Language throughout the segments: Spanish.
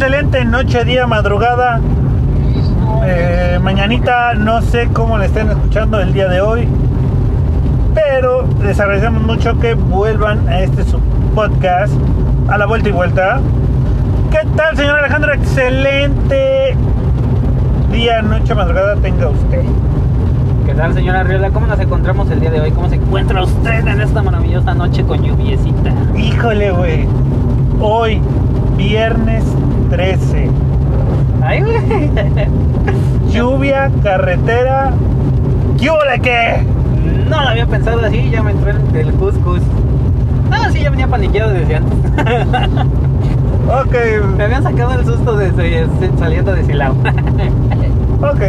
excelente noche, día, madrugada. Eh, mañanita, no sé cómo le estén escuchando el día de hoy. Pero les agradecemos mucho que vuelvan a este su podcast a la vuelta y vuelta. ¿Qué tal, señor Alejandro? Excelente día, noche, madrugada tenga usted. ¿Qué tal, señora Arriola? ¿Cómo nos encontramos el día de hoy? ¿Cómo se encuentra usted en esta maravillosa noche con lluviecita? Híjole, güey. Hoy, viernes 13. Ay, güey. Lluvia, carretera. ¿Qué hubo de qué? No lo había pensado así, ya me entró el, el cuscus. Ah, sí, ya venía paniqueado desde antes. Ok, Me habían sacado el susto desde saliendo de Silao. ok.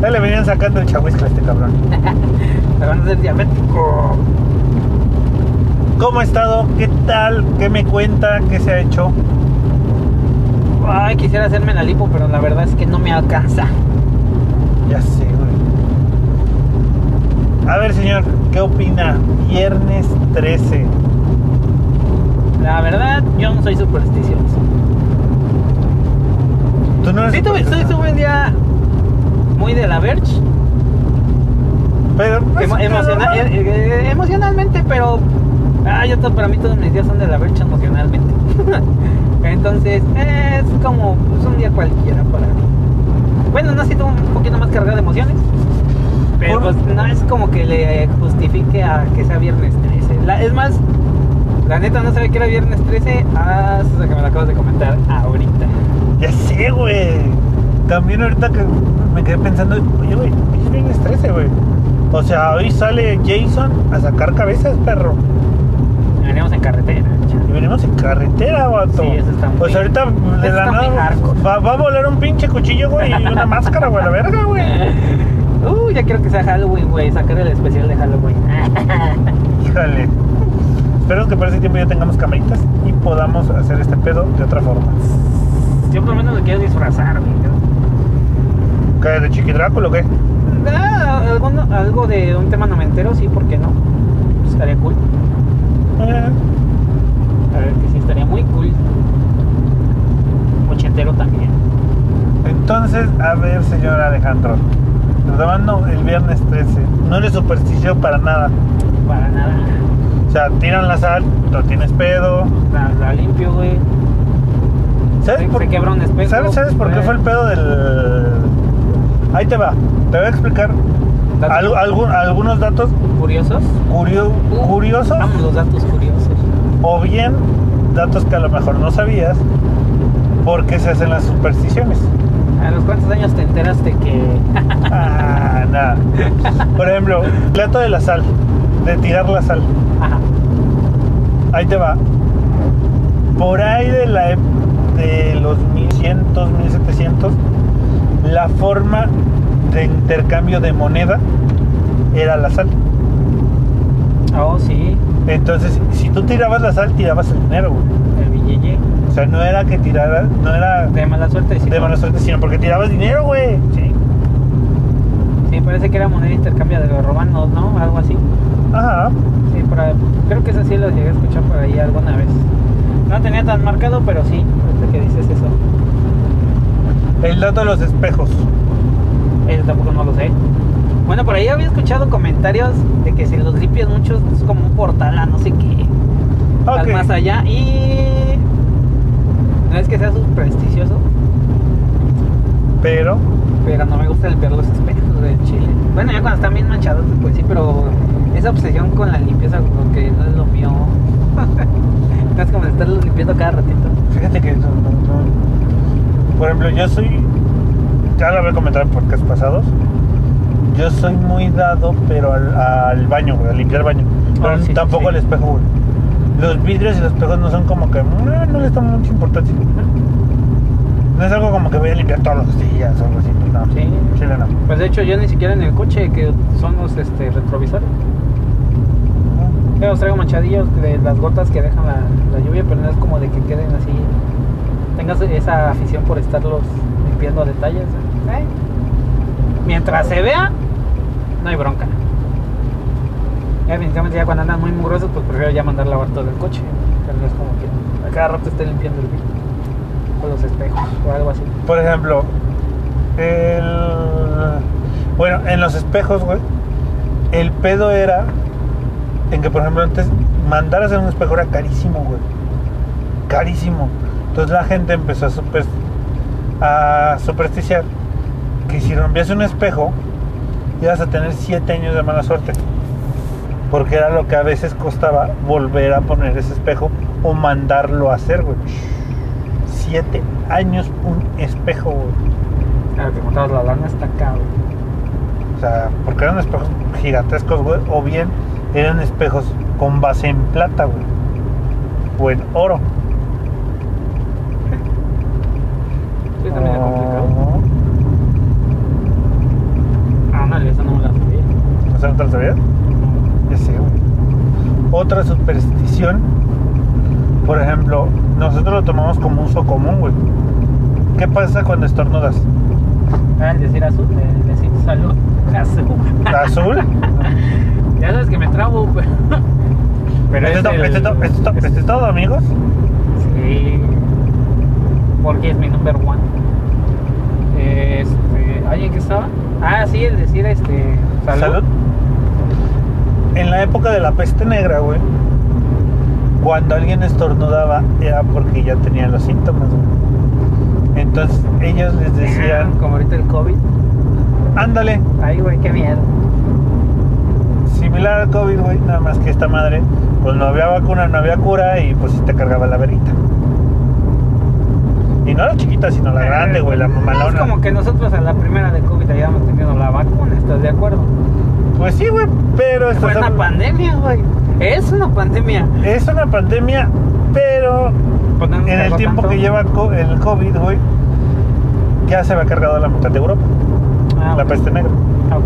Ya le venían sacando el chahuisco a este cabrón. Me van a hacer diabético. ¿Cómo ha estado? ¿Qué tal? ¿Qué me cuenta? ¿Qué se ha hecho? Ay, quisiera hacerme la lipo, pero la verdad es que no me alcanza. Ya sé, güey. A ver, señor, ¿qué opina? Viernes 13. La verdad, yo no soy supersticioso. ¿Tú no eres Sí, tuve, soy, un día muy de la Verge. Pero, pues, Emo- emociona- eh, eh, emocionalmente, pero. Ah, yo para mí todos mis días son de la Verge emocionalmente. Entonces, es como pues, un día cualquiera para mí. Bueno, no ha sido un poquito más cargado de emociones. Pero Por- pues, no es como que le justifique a que sea viernes 13. La- es más, la neta no sabía que era viernes 13 hasta que me lo acabas de comentar ahorita. Ya sé, güey. También ahorita que me quedé pensando, oye, güey, es viernes 13, güey. O sea, hoy sale Jason a sacar cabezas, perro. Venimos en carretera. Venimos en carretera, vato. Sí, eso está muy- Pues ahorita de eso la está muy nada hardcore. va, va a volar un pinche cuchillo, güey, y una máscara, güey, a la verga, güey. Uh, ya quiero que sea Halloween, güey. Sacar el especial de Halloween. Híjole. Espero que para ese tiempo ya tengamos camaritas y podamos hacer este pedo de otra forma. Yo por lo menos lo quiero disfrazar, güey. ¿Qué? ¿De Chiqui Drácula o qué? Ah, alguno- algo de un tema noventero, sí, ¿por qué no? Pues estaría cool. Eh, A ver, que sí estaría muy cool. Ochentero también. Entonces, a ver, señor Alejandro. Retomando el viernes 13. No eres supersticioso para nada. Para nada. O sea, tiran la sal, no tienes pedo. La, la limpio, güey. ¿Sabes Se, por, se quebra un espejo. ¿sabes, sabes por qué fue el pedo del.? Ahí te va. Te voy a explicar ¿Datos al- algún- algunos datos curiosos? curio- curiosos Vamos, los datos curiosos. O bien datos que a lo mejor no sabías porque se hacen las supersticiones. ¿A los cuántos años te enteraste que.? Ah, nada. Por ejemplo, el dato de la sal, de tirar la sal. Ajá. Ahí te va. Por ahí de, la, de los 1100, 1700, la forma de intercambio de moneda era la sal. Oh, sí. Entonces, si tú tirabas la sal, tirabas el dinero, güey. El billete. O sea, no era que tiraras, no era De mala suerte, sí. de mala suerte, sino porque tirabas dinero, güey. Sí. Sí, parece que era moneda de intercambio de los romanos, ¿no? Algo así. Ajá. Sí, por ahí- creo que eso sí lo llegué a escuchar por ahí alguna vez. No tenía tan marcado, pero sí, ahorita que dices eso. El dato de los espejos. Eso tampoco no lo sé. Bueno, por ahí había escuchado comentarios de que si los limpias mucho es como un portal a no sé qué. Vas Ok. más allá y... No es que sea supersticioso, Pero, pero no me gusta limpiar los espejos de chile. Bueno, ya cuando están bien manchados, pues sí, pero esa obsesión con la limpieza como que no es lo mío. no es como de estarlos limpiando cada ratito. fíjate que. no- no- no. Por ejemplo, yo soy. Ya lo había comentado en podcasts pasados. Yo soy muy dado, pero al, al baño, güey, a limpiar el baño. Pero sí, sí, tampoco sí. al espejo, güey. Los vidrios y los espejos no son como que. No, no les tomo mucha importancia. No es algo como que voy a limpiar todos los días o algo así. pues no. Sí. Chile no. Pues de hecho yo ni siquiera en el coche que son los este, retrovisores. Yo los traigo manchadillos de las gotas que dejan la, la lluvia, pero no es como de que queden así. Tengas esa afición por estarlos limpiando a detalles. ¿eh? Mientras se vea, no hay bronca. Ya definitivamente ya cuando andan muy mugrosos, pues prefiero ya mandar lavar todo el coche. Pero no es como que a cada rato esté limpiando el vidrio. o los espejos o algo así. Por ejemplo, el. Bueno, en los espejos, güey, el pedo era en que, por ejemplo, antes mandar a hacer un espejo era carísimo, güey. Carísimo. Entonces la gente empezó a, super- a supersticiar que si rompías un espejo, ibas a tener 7 años de mala suerte. Porque era lo que a veces costaba volver a poner ese espejo o mandarlo a hacer, güey. 7 años un espejo, güey. Claro que montabas la lana está cabrón. O sea, porque eran espejos gigantescos, güey. O bien eran espejos con base en plata, güey. O en oro. Sí, también es complicado. Oh. Ándale, esa no me la sabía. O sea, ¿no te lo sabías? Ya sé, güey. Otra superstición, por ejemplo, nosotros lo tomamos como uso común, güey. ¿Qué pasa cuando estornudas? Ah, decir azul, decir salud. Azul. ¿Azul? ya sabes que me trabo, pero. pero ¿Este es, to- el- este es to- este es to- este es todo, amigos? Sí. Porque es mi number one. Este. ¿Alguien que estaba? Ah, sí, el decir este. Salud. Salud. En la época de la peste negra, güey, cuando alguien estornudaba era porque ya tenía los síntomas, güey. Entonces ellos les decían, Como ahorita el COVID. ándale, Ay, güey, qué miedo. similar al COVID, güey, nada más que esta madre, pues no había vacuna, no había cura y pues sí te cargaba la verita. Y no la chiquita, sino la grande, güey, la No, Es mamalona. como que nosotros a la primera de COVID habíamos tenido la vacuna, ¿estás de acuerdo? Pues sí, güey, pero Fue estás una pandemia, güey. Es una pandemia. es una pandemia, pero en el tiempo tanto. que lleva el COVID, güey, ya se va cargado la mitad de Europa, Ah, la peste negra. Ah, ok.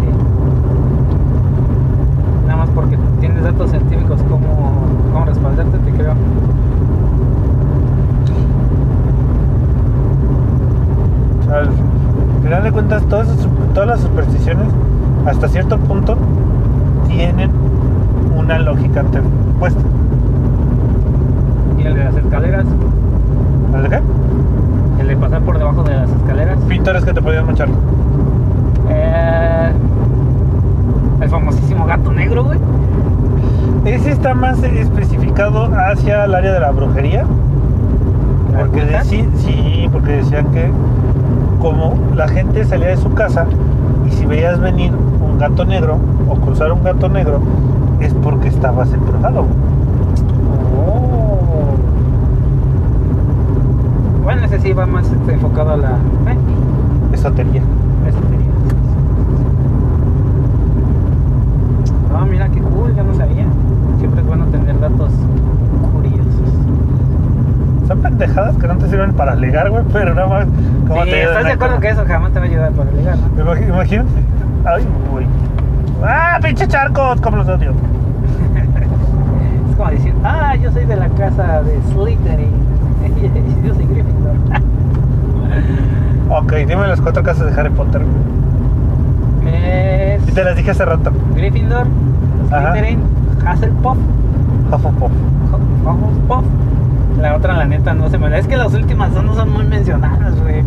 Nada más porque tienes datos científicos como, como respaldarte, te creo. Al final de cuentas, todas, todas las supersticiones, hasta cierto punto, tienen una lógica puesta. Y el de las escaleras, ¿El de qué? el de pasar por debajo de las escaleras. Pintores que te podían manchar. Eh, el famosísimo gato negro, güey. Ese está más especificado hacia el área de la brujería. ¿La Porque deci- sí, porque decían que como la gente salía de su casa y si veías venir un gato negro o cruzar un gato negro es porque estabas embrujado. Oh. Bueno, ese sí va más este, enfocado a la. ¿eh? Esotería. Esotería. Ah, mira qué cool, yo no sabía. Siempre es bueno tener datos. Son pendejadas que no te sirven para ligar, güey, pero nada más como Sí, te ¿Estás de acuerdo que eso jamás te va a ayudar para ligar, no? Imagínate. Ay, güey. ¡Ah, pinche charcos! Como los odio. Es como decir, ah, yo soy de la casa de Slytherin. yo soy Gryffindor. Ok, dime las cuatro casas de Harry Potter. es Y te las dije hace rato. Gryffindor. Slytherin, Hufflepuff, Hufflepuff. Hufflepuff. La otra, la neta, no se me. olvida, Es que las últimas dos no son muy mencionadas, güey.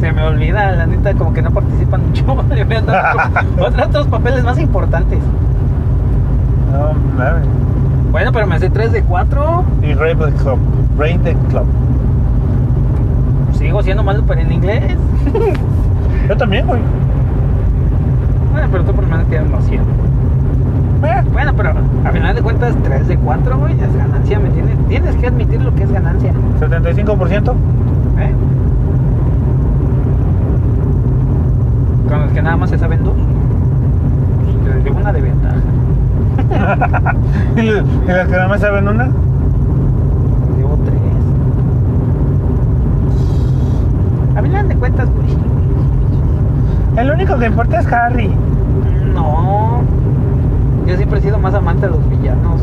Se me olvida, la neta, como que no participan mucho. Le voy a dar otros, otros papeles más importantes. No mames. Bueno, pero me hace 3 de 4. Y Rain the Club. Rain the Club. Sigo siendo malo para en inglés. Yo también, güey. Bueno, pero tú por lo menos tienes más 100. Bueno, pero a final de cuentas, 3 de 4, güey, es ganancia, ¿me? Tienes que admitir lo que es ganancia. ¿75%? ¿Eh? Con los que nada más se saben dos. Pues, de una de ventaja. ¿Y los que nada más saben una? Llevo tres. A final de cuentas, pues, güey. El único que importa es Harry. No. Yo siempre he sido más amante de los villanos.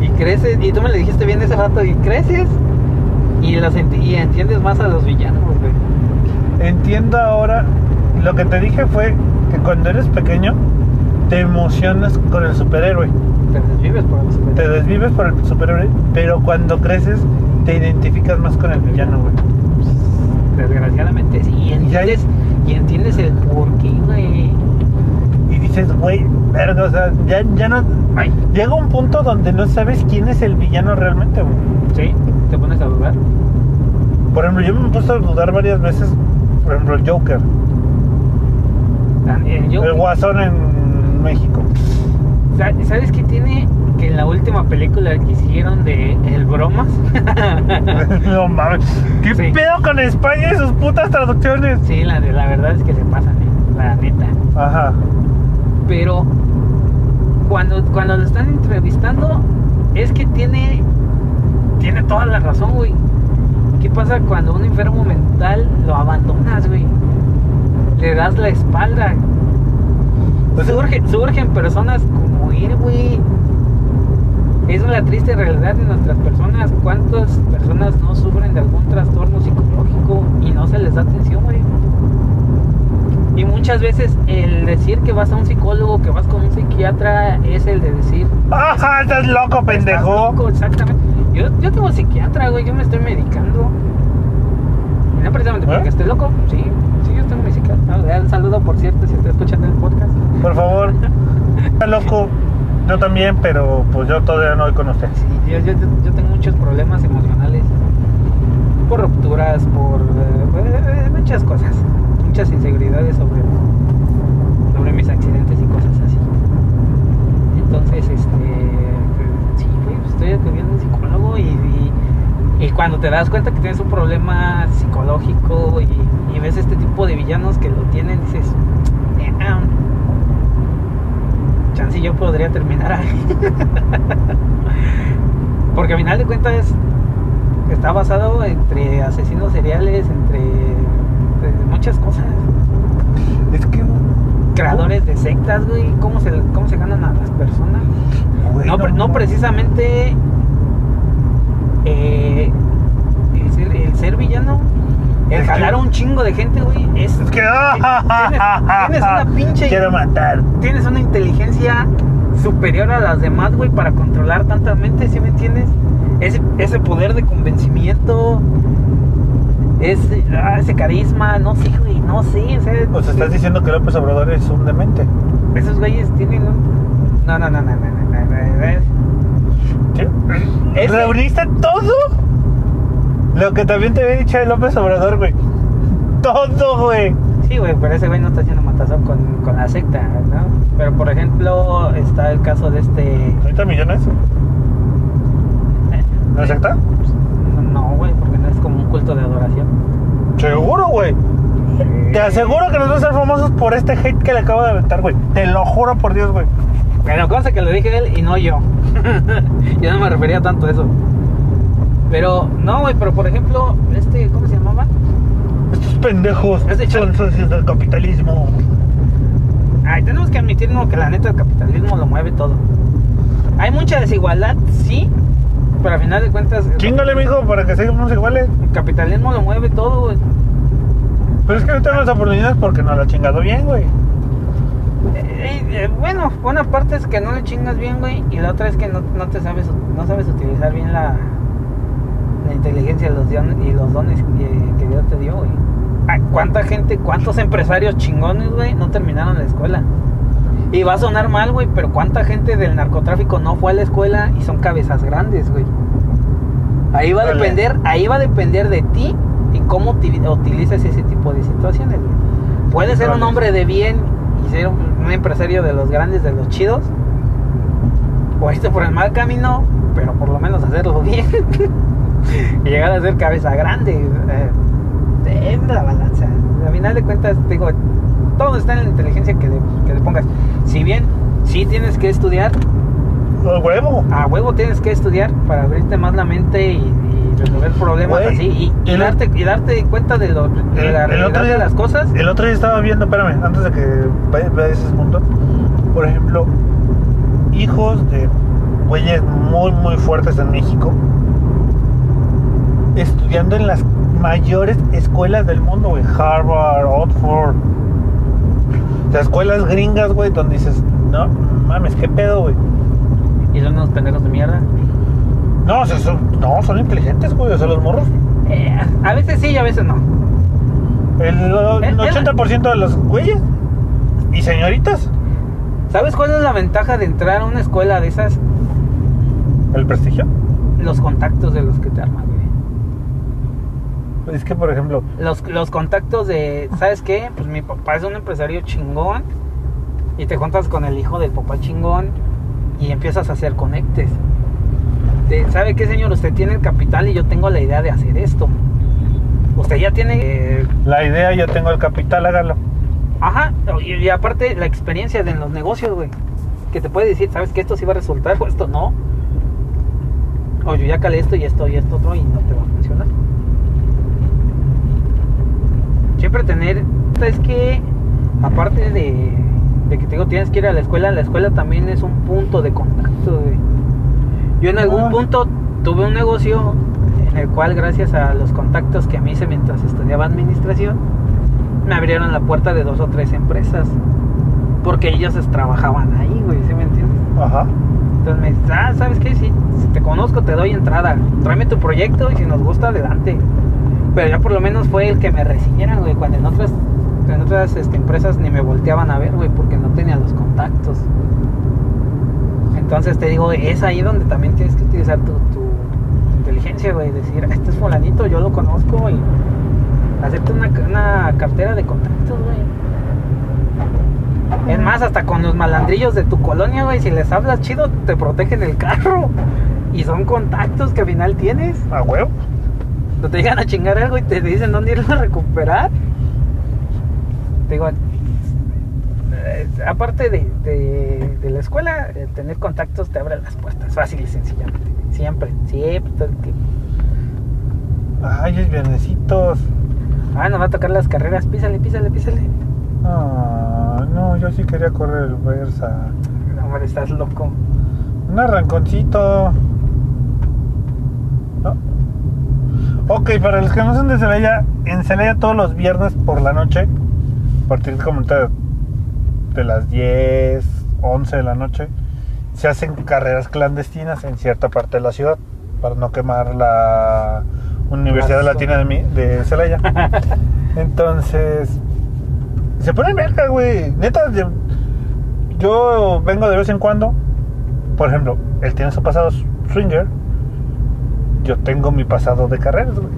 Y creces, y tú me lo dijiste bien ese rato, y creces y, y entiendes más a los villanos, güey. Entiendo ahora. Lo que te dije fue que cuando eres pequeño te emocionas con el superhéroe. Te desvives por los Te desvives por el superhéroe, pero cuando creces te identificas más con el villano, güey. Desgraciadamente sí. Y entiendes, y entiendes el por qué, güey. Dices, güey, verga, o sea, ya, ya no. Ay, Llega un punto donde no sabes quién es el villano realmente, güey. sí, te pones a dudar. Por ejemplo, yo me he puesto a dudar varias veces, por ejemplo, el Joker, eh, yo- el Guasón en México. Sa- ¿Sabes qué tiene? Que en la última película que hicieron de El Bromas, no mames. ¿Qué Sí. pedo con España y sus putas traducciones? sí, la, la verdad es que se pasan, eh, la neta. Ajá. Pero cuando, cuando lo están entrevistando, es que tiene, tiene toda la razón, güey. ¿Qué pasa cuando un enfermo mental lo abandonas, güey? Le das la espalda. Pues, Surge- surgen personas como él, güey. Es la triste realidad de nuestras personas. ¿Cuántas personas no sufren de algún trastorno psicológico y no se les da atención, güey? Y muchas veces el decir que vas a un psicólogo, que vas con un psiquiatra, es el de decir... ¡Ajá! Estás loco, "Estás pendejo. loco", exactamente. Yo, yo tengo psiquiatra, güey. Yo me estoy medicando. No precisamente porque ¿Eh? esté loco. Sí, sí, yo tengo mi psiquiatra. Ah, Un saludo, por cierto, si estoy escuchando el podcast. Por favor. Está loco. Yo también, pero pues yo todavía no voy con usted. Sí, yo, yo, yo- yo tengo muchos problemas emocionales por rupturas, por eh, eh, muchas cosas, muchas inseguridades sobre, sobre mis accidentes y cosas así. Entonces, este, sí, pues, estoy acudiendo a un psicólogo y, y, cuando te das cuenta que tienes un problema psicológico y, ves este tipo de villanos que lo tienen, dices, "Damn, chance yo podría terminar ahí. Porque al final de cuentas está basado entre asesinos seriales, entre muchas cosas. Es que. Creadores de sectas, güey, cómo se, cómo se ganan a las personas. güey, No, no precisamente eh, el, ser, el ser villano, el Es jalar a un chingo de gente, güey, es, Es que. tienes, tienes una pinche Quiero matar. tienes una inteligencia superior a las demás, güey, para controlar tanta mente, ¿sí me entiendes? Ese, ese poder de convencimiento, es ah, ese carisma, no sé, güey, no sé. O sea, pues estás diciendo que López Obrador es un demente. Esos güeyes tienen un. No, no, no, no, no, no, no. no, ¿Qué? ¿Reuniste todo? Lo que también te había dicho de López Obrador, güey. Todo, güey. Sí, güey, pero ese güey no está haciendo matazón con, con la secta, ¿no? Pero por ejemplo, está el caso de este. ¿30 millones? ¿La secta? Como un culto de adoración. Seguro, güey. Te aseguro que nos vamos a ser famosos por este hate que le acabo de aventar, güey. Te lo juro por Dios, güey. Bueno, cosa que lo dije él y no yo. yo no me refería tanto a eso. Pero, no, güey, pero por ejemplo, este, ¿cómo se llamaba? Estos pendejos Es de son socios del capitalismo. Ay, tenemos que admitir ¿no? que la neta el capitalismo lo mueve todo. Hay mucha desigualdad, sí, pero al final de cuentas el Chingale, mijo, para que sigamos iguales. capitalismo lo mueve todo, güey. Pero es que no tenemos oportunidades porque no lo ha chingado bien, güey. Eh, eh, bueno, una parte es que no le chingas bien, güey, y la otra es que no, no te sabes, no sabes utilizar bien la, la inteligencia los dones, y los dones que, que Dios te dio, güey. Ay, ¿Cuánta gente, cuántos empresarios chingones, güey, no terminaron la escuela? Y va a sonar mal, güey, pero ¿cuánta gente del narcotráfico no fue a la escuela y son cabezas grandes, güey? Ahí va a depender, ahí va a depender de ti y cómo uti- utilizas ese tipo de situaciones, güey. Puedes ser un hombre de bien y ser un, empresario de los grandes, de los chidos. O irte por el mal camino, pero por lo menos hacerlo bien. y llegar a ser cabeza grande. Eh, en la balanza. Al final de cuentas, digo, todo está en la inteligencia que le, que le pongas. Si bien sí tienes que estudiar, A huevo. a huevo tienes que estudiar para abrirte más la mente y, y resolver problemas así y, y el- darte, y darte cuenta de, lo, de El- la el realidad otro día- de las cosas. El otro día estaba viendo, espérame, antes de que vaya- ese punto. Por ejemplo, hijos de güeyes muy, muy fuertes en México estudiando en las mayores escuelas del mundo, güey. Harvard, Oxford. Las escuelas gringas, güey, donde dices, no mames, qué pedo, güey. Y son unos pendejos de mierda. No, o sea, son, no, son inteligentes, güey, o sea, los morros. Eh, a veces sí y a veces no. El, el El- 80% de los güeyes y señoritas, ¿Sabes cuál es la ventaja de entrar a una escuela de esas? el prestigio. Los contactos de los que te arman. Es que, por ejemplo, Los, los contactos de, ¿sabes qué? Pues mi papá es un empresario chingón y te juntas con el hijo del papá chingón y empiezas a hacer conectes. De, ¿Sabe qué, señor? Usted tiene el capital y yo tengo la idea de hacer esto. Usted ya tiene... eh, la idea, yo tengo el capital, hágalo. Ajá, y, y aparte la experiencia de en los negocios, güey. Que te puede decir, ¿sabes que esto sí va a resultar o esto no? O yo ya calé esto y esto y esto otro y no te va a funcionar. Siempre tener, es que aparte de, de que te digo, tienes que ir a la escuela, la escuela también es un punto de contacto, güey. Yo en algún Ah. punto tuve un negocio en el cual gracias a los contactos que mí hice mientras estudiaba administración, me abrieron la puerta de dos o tres empresas. Porque ellos trabajaban ahí, güey, ¿sí me entiendes? Ajá. Entonces me dices, ah, ¿sabes qué? Si, si te conozco, te doy entrada. Tráeme tu proyecto y si nos gusta, adelante. Pero ya por lo menos fue el que me recibieran, güey, cuando en otras, en otras este, empresas ni me volteaban a ver, güey, porque no tenía los contactos. Entonces te digo, es ahí donde también tienes que utilizar tu, tu inteligencia, güey, decir, este es fulanito, yo lo conozco y hacerte una, una cartera de contactos, güey. Es más, hasta con los malandrillos de tu colonia, güey, si les hablas chido, te protegen el carro. Y son contactos que al final tienes. A huevo. Te llegan a chingar algo y te dicen dónde irlo a recuperar. Te digo, eh, aparte de, de- de la escuela, eh, tener contactos te abre las puertas, fácil y sencillamente. Siempre, siempre. todo el tiempo. Ay, es viernesitos. Ah, nos va a tocar las carreras, písale, písale, písale. Ah, no, yo sí quería correr el Versa. No, hombre, estás loco. Un arranconcito. ¿No? Ok, para los que no son de Celaya, en Celaya todos los viernes por la noche, a partir como de, de las 10, 11 de la noche, se hacen carreras clandestinas en cierta parte de la ciudad para no quemar la Universidad Latina de, mi- de Celaya. Entonces, se ponen verga, güey. Neta, de- yo vengo de vez en cuando. Por ejemplo, él tiene su pasado swinger. Yo tengo mi pasado de carreras, güey.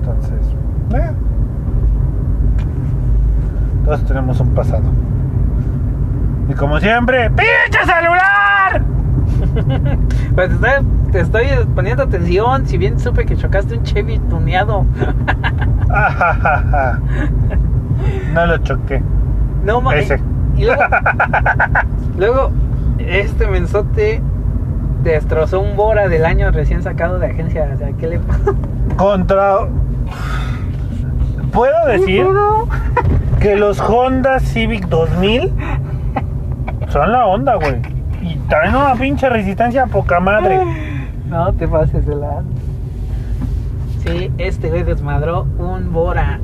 Entonces, eh. todos tenemos un pasado. Y como siempre, ¡pinche celular! Pues te estoy, te estoy poniendo atención, si bien supe que chocaste un Chevy tuneado. No lo choqué. No ma- Ese. Y luego, luego, este mensote destrozó un Bora del año recién sacado de agencia. O sea, ¿qué le pasa? Contra. Puedo decir que los Honda Civic 2000 son la onda, güey. Y traen una pinche resistencia a poca madre. No te pases de la. Sí, este güey desmadró un Bora.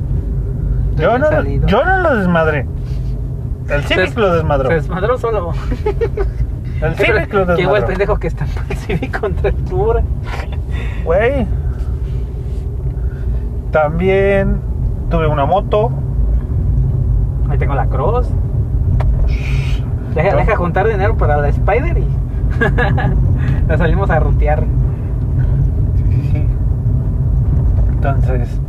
Yo no, yo no lo desmadré. El Civic lo desmadró. Se desmadró solo. El Civic lo Que igual desmadró. pendejo que está el Civic contra el Bora. Güey. También tuve una moto. Ahí tengo la Cross. Deja, deja juntar dinero para la Spider y la salimos a rutear. Sí, sí, sí. Entonces,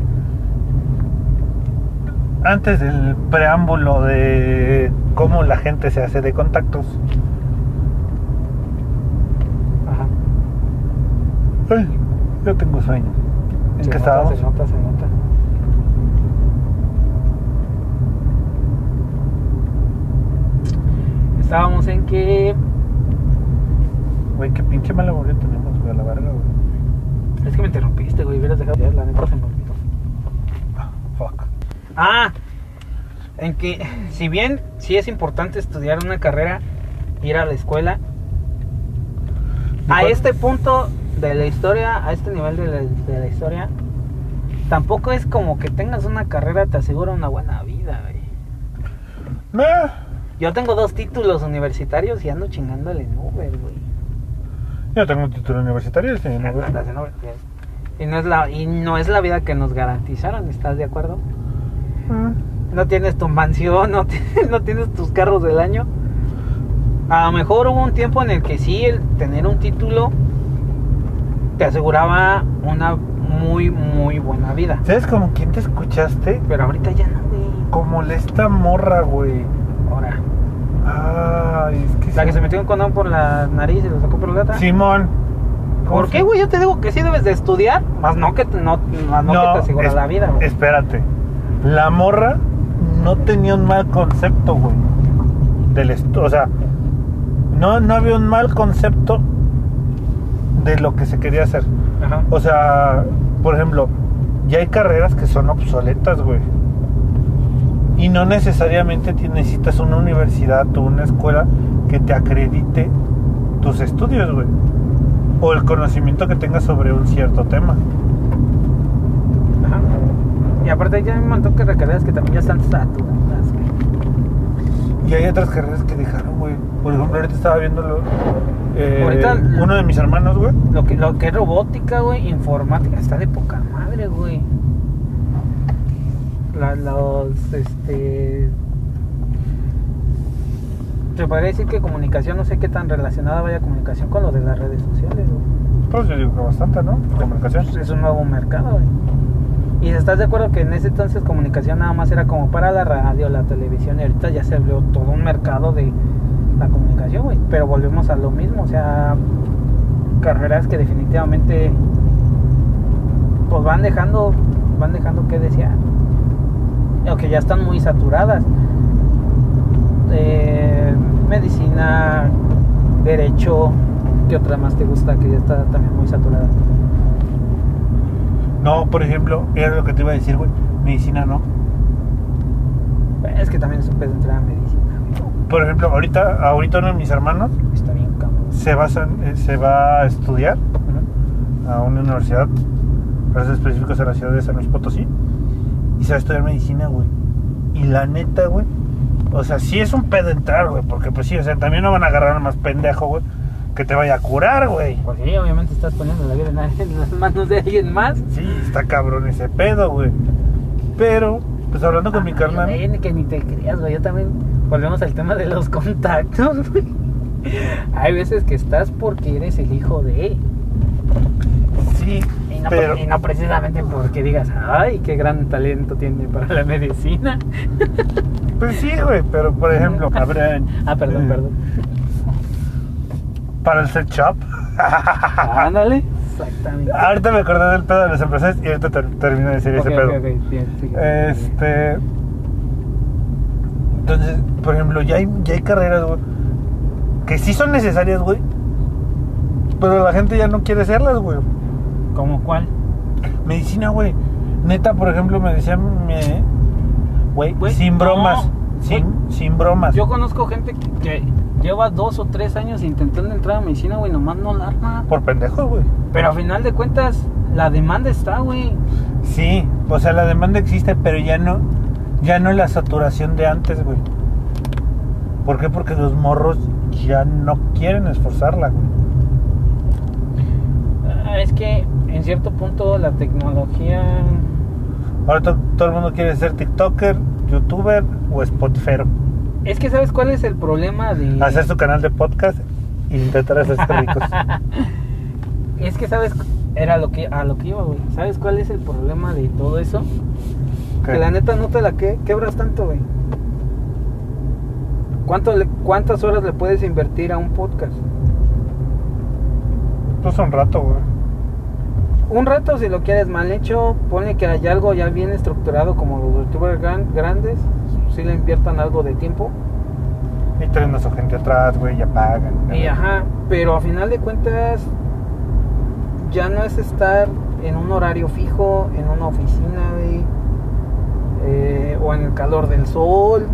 antes del preámbulo de cómo la gente se hace de contactos, Ajá. ay, yo tengo sueño. ¿En Se qué nota, estábamos? Se nota, se nota. Estábamos en que. Güey, qué pinche mala memoria tenemos, güey, a la verga, güey. Es que me interrumpiste, güey. Hubieras dejado de la neta se me. Ah, en que si bien sí es importante estudiar una carrera, ir a la escuela, a este punto de la historia, a este nivel de la, de la historia, tampoco es como que tengas una carrera te asegura una buena vida, güey. Yo tengo dos títulos universitarios y ando chingándole en Uber, güey. Yo tengo un título universitario en Uber, Y no, es la, y no es la vida que nos garantizaron, ¿estás de acuerdo? Ah. No tienes tu mansión, no, ti- no tienes tus carros del año. A lo mejor hubo un tiempo en el que sí, el tener un título te aseguraba una muy, muy buena vida. ¿Sabes como quién te escuchaste? Pero ahorita ya no, güey. Como la esta morra, güey. Ahora, Ay, es que la que se metió un condón por la nariz y lo sacó por la otra. Simón. ¿Cómo ¿Por qué, güey? Yo te digo que sí debes de estudiar, más no que te, no, más no que te asegura es- la vida, güey. Espérate. La morra no tenía un mal concepto, güey. Del o sea, no, no había un mal concepto de lo que se quería hacer. Ajá. O sea, por ejemplo, ya hay carreras que son obsoletas, güey. Y no necesariamente necesitas una universidad o una escuela que te acredite tus estudios, güey. O el conocimiento que tengas sobre un cierto tema. Y aparte ya hay un montón de carreras que también ya están saturadas, güey. Y hay otras carreras que dejaron, güey. Por ejemplo, ahorita estaba viendo lo- eh, Ahorita- uno de mis hermanos, güey. Lo que, lo que es robótica, güey, informática, está de poca madre, güey. La- los, este... Te podría decir que comunicación, no sé qué tan relacionada vaya comunicación con lo de las redes sociales, güey. Pues yo digo que bastante, ¿no? Comunicación. Pues es un nuevo mercado, güey. Y estás de acuerdo que en ese entonces comunicación nada más era como para la radio, la televisión, y ahorita ya se abrió todo un mercado de la comunicación, güey. Pero volvemos a lo mismo, o sea, carreras que definitivamente pues van dejando, van dejando que desear. O que ya están muy saturadas. Eh, medicina, derecho, ¿qué otra más te gusta que ya está también muy saturada? No, por ejemplo, era lo que te iba a decir, güey. Medicina, no. Es que también se puede entrar a medicina. güey. Por ejemplo, ahorita, ahorita uno de mis hermanos Está bien, cabrón. se va, a- se va a estudiar a una universidad, para ser específicos, a la ciudad de San Luis Potosí, y se va a estudiar medicina, güey. Y la neta, güey, o sea, sí es un pedo entrar, güey, porque pues sí, o sea, también no van a agarrar más pendejo, güey, que te vaya a curar, güey. Pues sí, obviamente estás poniendo la vida en, las manos de alguien más. Sí, está cabrón ese pedo, güey. Pero, pues hablando con mi Ay, carnal, ni que ni te creas, güey. Yo también volvemos al tema de los contactos, güey. Hay veces que estás porque eres el hijo de. sí, Y no, pero, y no precisamente porque digas, ay, qué gran talento tiene para la medicina. pues sí, güey, pero por ejemplo, a ver, Ah, perdón, eh, perdón. Para el sex shop. Ándale. Exactamente. Ahorita me acordé del pedo de los empresarios y ahorita ter- termino de decir ese pedo. ok, bien, sigue. Este. Entonces, por ejemplo, ya hay, ya hay carreras, güey, que sí son necesarias, güey. Pero la gente ya no quiere hacerlas, güey. ¿Cómo cuál? Medicina, güey. Neta, por ejemplo, me decían, me- güey, Güey, sin no, bromas. Sin, sin bromas. Yo conozco gente que, que lleva dos o tres años intentando entrar a medicina, güey, nomás no la arma. Por pendejos, güey. Pero a final de cuentas, la demanda está, güey. Sí, o sea, la demanda existe, pero ya no, ya no la saturación de antes, güey. ¿Por qué? Porque los morros ya no quieren esforzarla, güey. Ah, Es que en cierto punto la tecnología. Ahora to- todo el mundo quiere ser TikToker, YouTuber o Spotifero. Es que, ¿sabes cuál es el problema de.? Hacer su canal de podcast e intentar hacerse ricos. Es que, ¿sabes? Era lo que, a lo que iba, güey. ¿Sabes cuál es el problema de todo eso? ¿Qué? Que la neta no te la que, quebras tanto, güey. ¿Cuánto le- ¿Cuántas horas le puedes invertir a un podcast? Pues un rato, güey. Un rato, si lo quieres mal hecho, pone que hay algo ya bien estructurado como los youtubers gran- grandes, si le inviertan algo de tiempo. Y traen a su gente atrás, güey, ya pagan. Y ajá, pero a final de cuentas ya no es estar en un horario fijo, en una oficina, güey, eh, o en el calor del sol.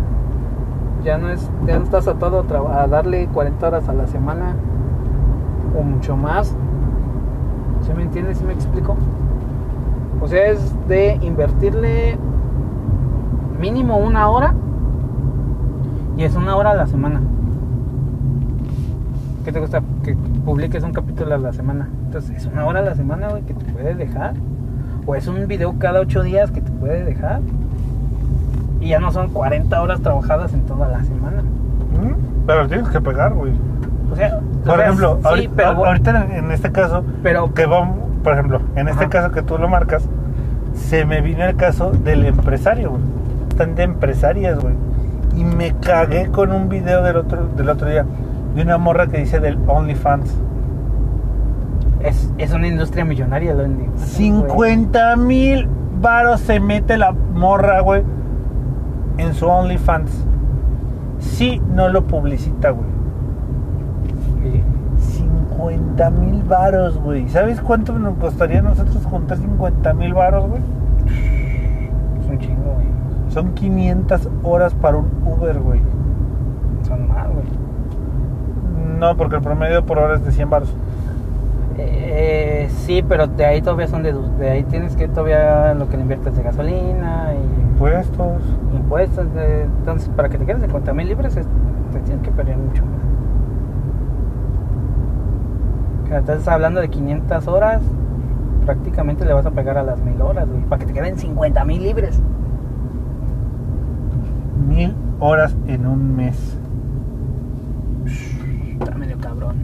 Ya no es, ya no estás atado a, a darle 40 horas a la semana o mucho más. ¿Sí me entiendes? ¿Sí me explico? O sea, es de invertirle mínimo una hora Y es una hora a la semana. ¿Qué te gusta? Que publiques un capítulo a la semana. Entonces, es una hora a la semana, güey, que te puede dejar. O es un video cada ocho días que te puede dejar. Y ya no son 40 horas trabajadas en toda la semana. Pero tienes que pegar, güey. O sea, Por o sea, ejemplo, sí, ahorita, pero, ahorita en, en este caso, pero que vamos, por ejemplo, en este Ajá. caso que tú lo marcas, se me vino el caso del empresario, güey. Están de empresarias, güey. Y me cagué con un video del otro, del otro día de una morra que dice del OnlyFans. es, es una industria millonaria, lo entiendo. 50 mil varos se mete la morra, güey, en su OnlyFans. Si no lo publicita, güey. 50 mil varos, güey. ¿Sabes cuánto nos costaría a nosotros juntar 50 mil varos, güey? Es un chingo, güey. Son 500 horas para un Uber, güey. Son más, güey. No, porque el promedio por hora es de 100 varos. Eh, sí, pero de ahí todavía son de, de ahí tienes que todavía lo que le inviertes de gasolina y Impuestos. impuestos. de- entonces, para que te quedes 50 mil libres, es- te tienes que perder mucho más. Estás hablando de 500 horas, prácticamente le vas a pegar a las mil horas, güey, para que te queden 50 mil libres. Horas en un mes. Está medio cabrón.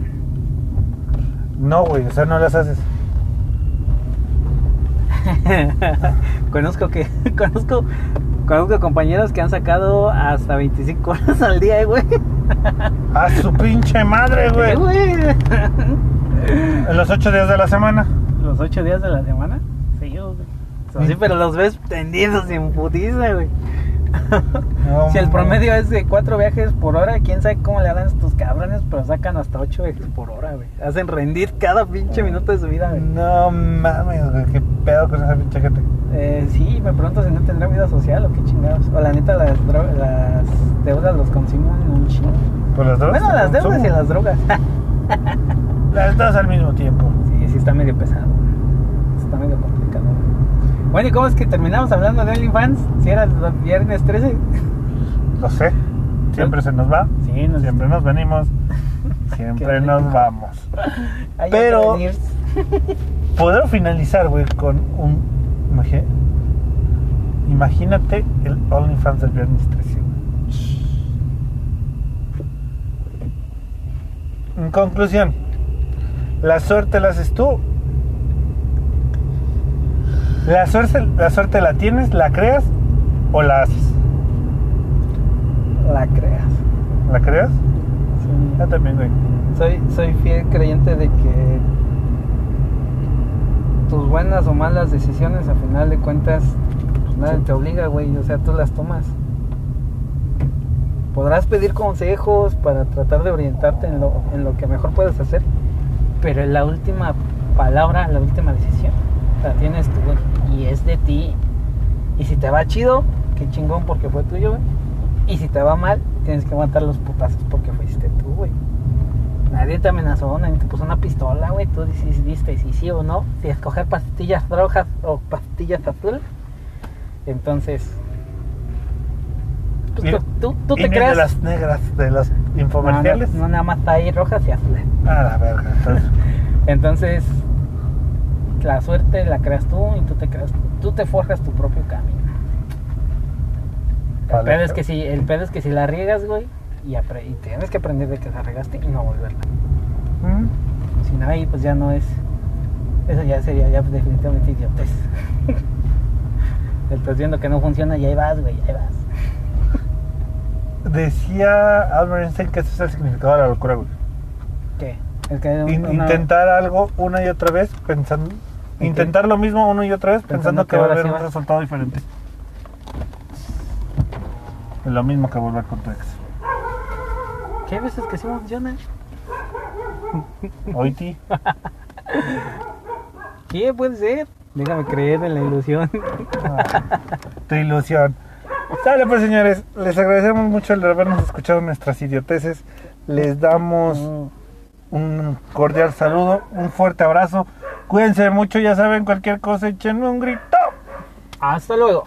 No, güey, o sea, no las haces. conozco que conozco conozco compañeros que han sacado hasta 25 horas al día, eh, güey. A su pinche madre, güey. güey. En los 8 días de la semana. Los ocho días de la semana. Sí, güey. Sí, pero los ves tendidos en putiza, güey. No, si el promedio es de cuatro viajes por hora, quién sabe cómo le harán estos cabrones, pero sacan hasta ocho viajes por hora, güey. Hacen rendir cada pinche minuto de su vida, güey. No mames, güey, qué pedo con esa pinche gente. Eh, sí, me pregunto si no tendrá vida social o qué chingados. O la neta, las, las deudas los consumen un chingo. Pues las drogas. Bueno, las deudas y las drogas. Las dos al mismo tiempo. sí, sí, está medio pesado. Está medio complicado. Bueno, ¿y cómo es que terminamos hablando de OnlyFans? Si era el viernes 13. Lo sé. Siempre se nos va. Sí, nos- Siempre nos venimos. Siempre nos vamos. Hay Pero-. Poder finalizar, güey, con un. imagi- Imagínate el OnlyFans del viernes 13, güey. En conclusión, la suerte la haces tú. La suerte, la suerte la tienes, la creas o la haces. La creas. ¿La creas? Sí. Yo también, güey. Soy, soy fiel creyente de que tus buenas o malas decisiones, a final de cuentas, pues nadie Sí. te obliga, güey. O sea, tú las tomas. Podrás pedir consejos para tratar de orientarte en lo, en lo que mejor puedes hacer, pero la última palabra, la última decisión, la tienes tú, güey. Y es de ti. Y si te va chido, qué chingón porque fue tuyo, güey. Y si te va mal, tienes que aguantar los putazos porque fuiste tú, güey. Nadie te amenazó, nadie te puso una pistola, güey. Tú decidiste si sí o no, si escoger pastillas rojas o pastillas azules. Entonces, pues tú, tú, te ni creas. de las negras de No, infomerciales. no, no, nada más está ahí rojas y azules. A la verga. Entonces, Entonces, la suerte la creas tú y tú te creas, tú te forjas tu propio camino. El Vale. pedo es que si, el pedo es que si la riegas, güey, y, tienes que aprender de que la regaste y no volverla. ¿Mm? Si no, ahí pues ya no es. Eso ya sería ya definitivamente idiotez. Estás viendo que no funciona y ahí vas, güey, ahí vas. Decía Albert Einstein que ese es el significado de la locura, güey. ¿Qué? Es que In- una- Intentar algo una y otra vez pensando. Intentar lo mismo una y otra vez pensando, Pensando que va a haber un resultado diferente. Es lo mismo que volver con tu ex. ¿Qué hay veces que sí funciona? Hoy ti. ¿Qué puede ser? Déjame creer en la ilusión. tu ilusión. Sale pues señores, les agradecemos mucho el habernos escuchado nuestras idioteces. Les damos Mm. un cordial saludo, un fuerte abrazo. Cuídense mucho, ya saben, cualquier cosa, échenme un grito. Hasta luego.